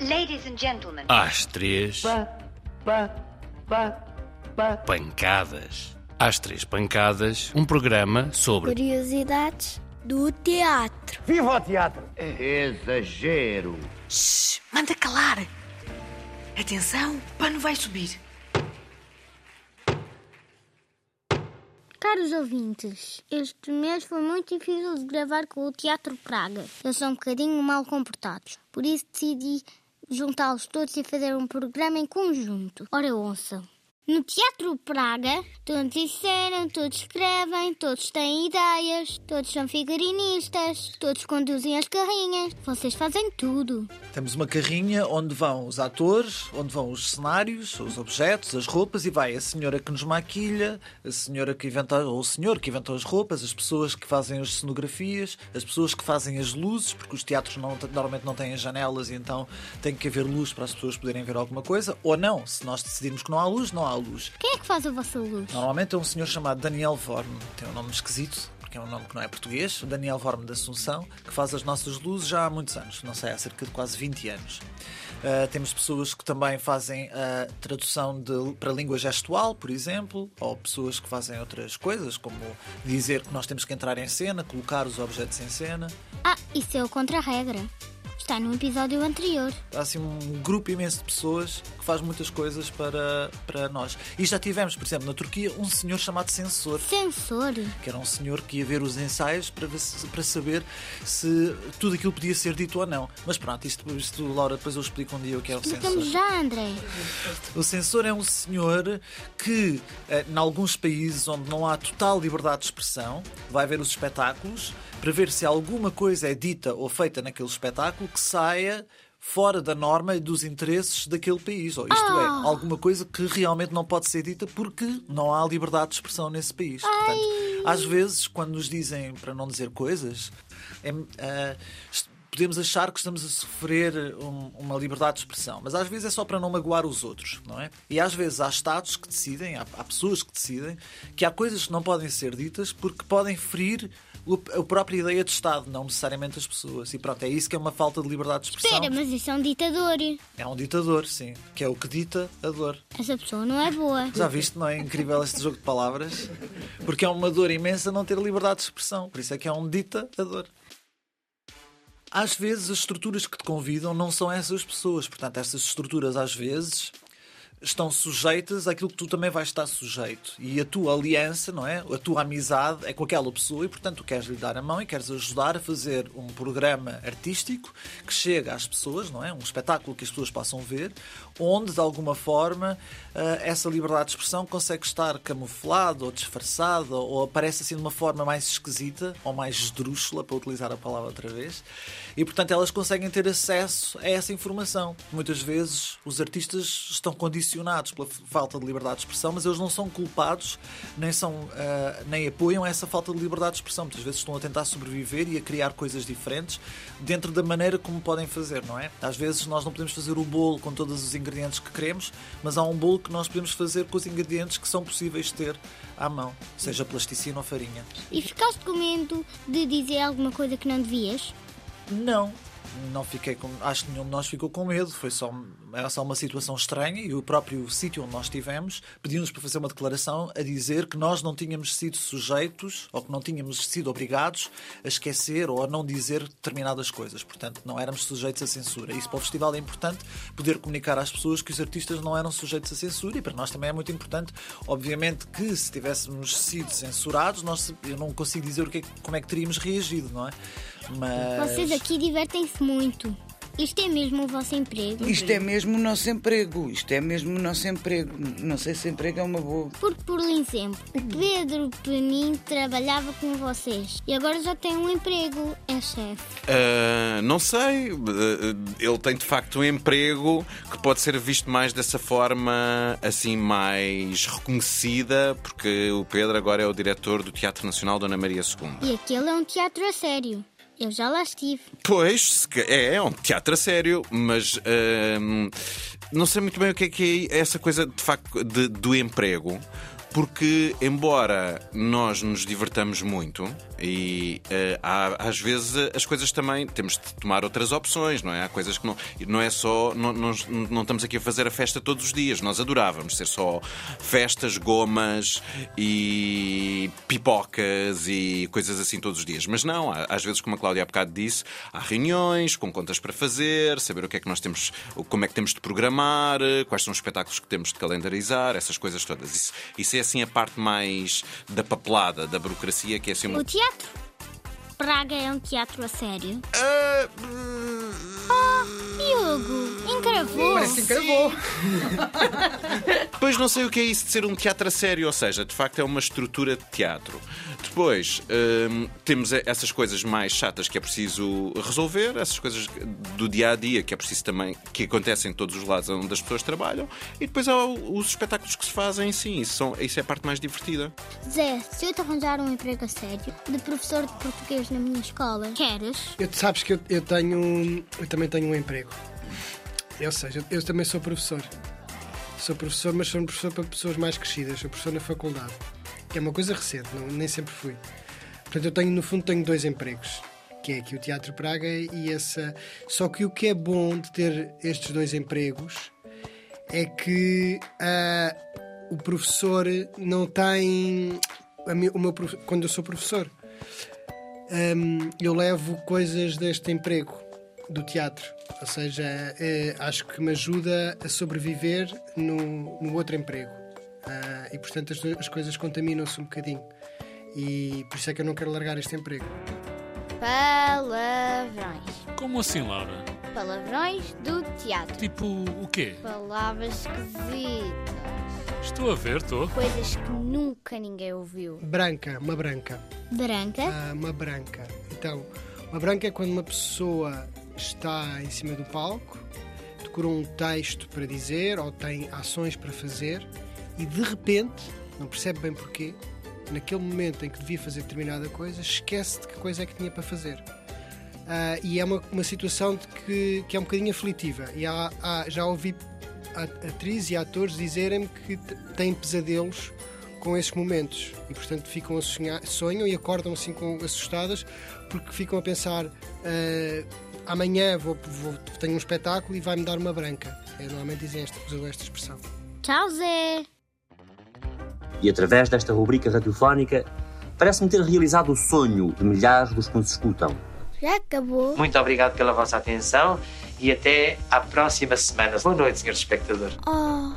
Ladies and gentlemen. Às três, Pá, pá, pá, pá. pancadas. Às três pancadas, um programa sobre Curiosidades do teatro. Viva o teatro! Exagero. Shhh, manda calar. Atenção, o pano vai subir. Caros ouvintes, este mês foi muito difícil de gravar com o Teatro Praga. Eles são um bocadinho mal comportados, por isso decidi juntá-los todos e fazer um programa em conjunto. Ora, ouçam. No Teatro Praga, todos disseram, todos escrevem, todos têm ideias, todos são figurinistas, todos conduzem as carrinhas. Vocês fazem tudo. Temos uma carrinha onde vão os atores, onde vão os cenários, os objetos, as roupas e vai a senhora que nos maquilha, a senhora que inventa, ou o senhor que inventou as roupas, as pessoas que fazem as cenografias, as pessoas que fazem as luzes, porque os teatros não- normalmente não têm janelas e então tem que haver luz para as pessoas poderem ver alguma coisa, ou não, se nós decidirmos que não há luz, não há luz. Quem é que faz a vossa luz? Normalmente é um senhor chamado Daniel Vorme, tem um nome esquisito, porque é um nome que não é português, Daniel Vorme da Assunção, que faz as nossas luzes já há muitos anos, não sei, há cerca de quase 20 anos. Uh, temos pessoas que também fazem a tradução de- para língua gestual, por exemplo, ou pessoas que fazem outras coisas, como dizer que nós temos que entrar em cena, colocar os objetos em cena. Ah, isso é o contra-regra. Está no episódio anterior. Há assim um grupo imenso de pessoas que faz muitas coisas para, para nós. E já tivemos, por exemplo, na Turquia, um senhor chamado censor. Sensor. que era um senhor que ia ver os ensaios para, se- para saber se tudo aquilo podia ser dito ou não. Mas pronto, isto, isto Laura, depois eu explico um dia o que é o Explicamos censor. já, André. O censor é um senhor que, eh, em alguns países onde não há total liberdade de expressão, vai ver os espetáculos para ver se alguma coisa é dita ou feita naquele espetáculo que saia fora da norma e dos interesses daquele país. Ou isto é, alguma coisa que realmente não pode ser dita porque não há liberdade de expressão nesse país. Portanto, às vezes, quando nos dizem para não dizer coisas, é, ah, est- podemos achar que estamos a sofrer um- uma liberdade de expressão, mas às vezes é só para não magoar os outros, não é? E às vezes há Estados que decidem, há, há pessoas que decidem que há coisas que não podem ser ditas porque podem ferir a própria ideia de Estado, não necessariamente as pessoas. E pronto, é isso que é uma falta de liberdade de expressão. Espera, mas isso é um ditador. É um ditador, sim, que é o que dita a dor. Essa pessoa não é boa. Já viste, não é incrível este jogo de palavras? Porque é uma dor imensa não ter liberdade de expressão. Por isso é que é um ditador. Às vezes as estruturas que te convidam não são essas pessoas. Portanto, essas estruturas às vezes estão sujeitas àquilo que tu também vais estar sujeito. E a tua aliança, não é? A tua amizade é com aquela pessoa e, portanto, tu queres lhe dar a mão e queres ajudar a fazer um programa artístico que chega às pessoas, não é? Um espetáculo que as pessoas possam ver, onde, de alguma forma, ah, essa liberdade de expressão consegue estar camuflada ou disfarçada ou aparece assim de uma forma mais esquisita ou mais esdrúxula, para utilizar a palavra outra vez. E, portanto, elas conseguem ter acesso a essa informação. Muitas vezes os artistas estão condicionados pela f- falta de liberdade de expressão, mas eles não são culpados, nem, são, ah, nem apoiam essa falta de liberdade de expressão. Muitas vezes estão a tentar sobreviver e a criar coisas diferentes dentro da maneira como podem fazer, não é? Às vezes nós não podemos fazer o bolo com todos os ingredientes que queremos, mas há um bolo que nós podemos fazer com os ingredientes que são possíveis ter à mão, seja plasticina ou farinha. E ficaste com medo de dizer alguma coisa que não devias? Não. Não fiquei com. Acho que nenhum de nós ficou com medo. Foi só, era só uma situação estranha e o próprio sítio onde nós estivemos pediu-nos para fazer uma declaração a dizer que nós não tínhamos sido sujeitos ou que não tínhamos sido obrigados a esquecer ou a não dizer determinadas coisas. Portanto, não éramos sujeitos à censura. Isso para o festival é importante poder comunicar às pessoas que os artistas não eram sujeitos à censura e para nós também é muito importante. Obviamente que se tivéssemos sido censurados, nós, eu não consigo dizer o que é como é que teríamos reagido, não é? Mas. Vocês aqui divertem-se muito. Isto é mesmo o vosso emprego? Isto é mesmo o nosso emprego. Isto é mesmo o nosso emprego. Não sei se emprego é uma boa. Porque, por exemplo, o Pedro Penin trabalhava com vocês e agora já tem um emprego, é chefe. Ah, não sei. Ah, ele tem de facto um emprego que pode ser visto mais dessa forma, assim, mais reconhecida, porque o Pedro agora é o diretor do Teatro Nacional Dona Maria II. E aquele é um teatro a sério. Eu já lá estive. Pois, é, é um teatro a sério, mas ahm, não sei muito bem o que é que é essa coisa de facto de- do emprego. Porque, embora nós nos divertamos muito, e eh, há, às vezes as coisas também temos de tomar outras opções, não é? Há coisas que não, não é só. Não, não, não estamos aqui a fazer a festa todos os dias. Nós adorávamos ser só festas, gomas e pipocas e coisas assim todos os dias. Mas não, há- às vezes, como a Cláudia há bocado disse, há reuniões com contas para fazer, saber o que é que nós temos, como é que temos de programar, eh, quais são os espetáculos que temos de calendarizar, essas coisas todas. Isso, isso é assim a parte mais da papelada, da burocracia, que é assim uma. O teatro Praga é um teatro a sério. Ah, Diogo, encravou. Parece que encravou. Pois não sei o que é isso de ser um teatro a sério, ou seja, de facto é uma estrutura de teatro. Depois hum, temos essas coisas mais chatas que é preciso resolver, essas coisas do dia a dia que é preciso também que acontecem em todos os lados onde as pessoas trabalham, e depois há os espetáculos que se fazem sim, isso, são, isso é a parte mais divertida. Zé, se eu te arranjar um emprego a sério de professor de português na minha escola, queres? Eu, sabes que eu, eu tenho. Eu também tenho um emprego. Ou seja, eu também sou professor. Sou professor, mas sou um professor para pessoas mais crescidas. Sou professor na faculdade. É uma coisa recente, não- nem sempre fui. Portanto, eu tenho, no fundo, tenho dois empregos. Que é aqui o Teatro Praga e essa. Só que o que é bom de ter estes dois empregos é que ah, o professor não tem. o meu, quando eu sou professor, hum, eu levo coisas deste emprego do teatro. Ou seja, eh, acho que me ajuda a sobreviver no, no outro emprego. Ah, e portanto as, as coisas contaminam-se um bocadinho. E por isso é que eu não quero largar este emprego. Palavrões. Como assim, Laura? Palavrões do teatro. Tipo, o quê? Palavras esquisitas. Estou a ver, estou. Coisas que nunca ninguém ouviu. Branca, uma branca. Branca? Ah, uma branca. Então, uma branca é quando uma pessoa está em cima do palco, decorou um texto para dizer ou tem ações para fazer e de repente, não percebe bem porquê, naquele momento em que devia fazer determinada coisa, esquece de que coisa é que tinha para fazer. Ah, e é uma, uma situação de que, que é um bocadinho aflitiva. E há- há- já ouvi atrizes e atores dizerem-me que têm pesadelos com esses momentos e portanto ficam a sonhar, sonham e acordam assim com, assustadas porque ficam a pensar ah, amanhã vou, vou- tenho um espetáculo e vai-me dar uma branca. É, normalmente dizem esta, usam esta expressão. Tchau, Zé. E através desta rubrica radiofónica, parece-me ter realizado o sonho de milhares dos que nos escutam. Já acabou? Muito obrigado pela vossa atenção e até à próxima semana. Boa noite, senhores espectadores. Oh,